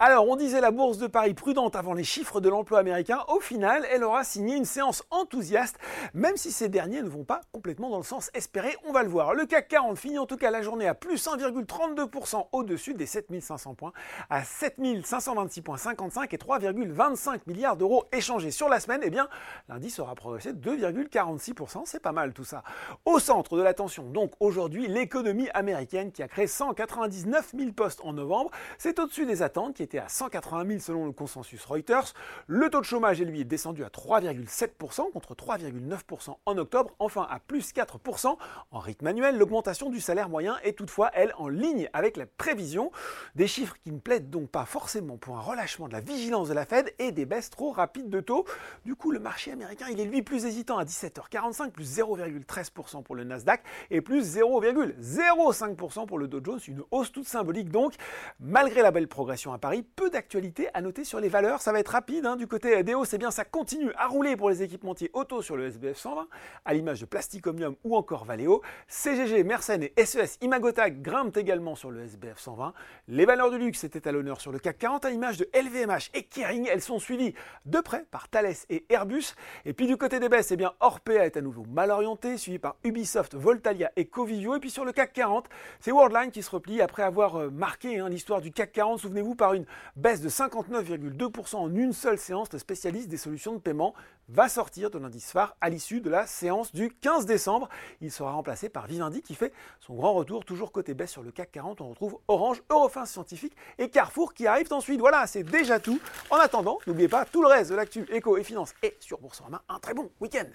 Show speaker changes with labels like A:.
A: Alors, on disait la bourse de Paris prudente avant les chiffres de l'emploi américain. Au final, elle aura signé une séance enthousiaste, même si ces derniers ne vont pas complètement dans le sens espéré. On va le voir. Le CAC 40 finit en tout cas la journée à plus 1,32% au-dessus des 7500 points, à 7526,55 et 3,25 milliards d'euros échangés sur la semaine. Eh bien, l'indice aura progressé de 2,46%. C'est pas mal tout ça. Au centre de l'attention, donc aujourd'hui, l'économie américaine qui a créé 199 000 postes en novembre. C'est au-dessus des attentes qui était à 180 000 selon le consensus Reuters. Le taux de chômage, lui, descendu à 3,7% contre 3,9% en octobre. Enfin, à plus 4% en rythme annuel. L'augmentation du salaire moyen est toutefois, elle, en ligne avec la prévision. Des chiffres qui ne plaident donc pas forcément pour un relâchement de la vigilance de la Fed et des baisses trop rapides de taux. Du coup, le marché américain, il est lui plus hésitant à 17h45, plus 0,13% pour le Nasdaq et plus 0,05% pour le Dow Jones. Une hausse toute symbolique donc, malgré la belle progression à Paris peu d'actualité à noter sur les valeurs. Ça va être rapide hein. du côté des hausses. Eh bien, ça continue à rouler pour les équipementiers auto sur le SBF 120, à l'image de Plastic Omnium ou encore Valeo. CGG, Mersenne et SES Imagotag grimpent également sur le SBF 120. Les valeurs du luxe étaient à l'honneur sur le CAC 40 à l'image de LVMH et Kering. Elles sont suivies de près par Thales et Airbus. Et puis du côté des baisses, eh bien, Orpea est à nouveau mal orienté, suivi par Ubisoft, Voltalia et Covivio. Et puis sur le CAC 40, c'est Worldline qui se replie après avoir euh, marqué hein, l'histoire du CAC 40, souvenez-vous, par une baisse de 59,2% en une seule séance. Le spécialiste des solutions de paiement va sortir de l'indice phare à l'issue de la séance du 15 décembre. Il sera remplacé par Vivendi qui fait son grand retour, toujours côté baisse sur le CAC 40. On retrouve Orange, Eurofin Scientifique et Carrefour qui arrivent ensuite. Voilà, c'est déjà tout. En attendant, n'oubliez pas tout le reste de l'actu éco et finance et sur main. Un très bon week-end.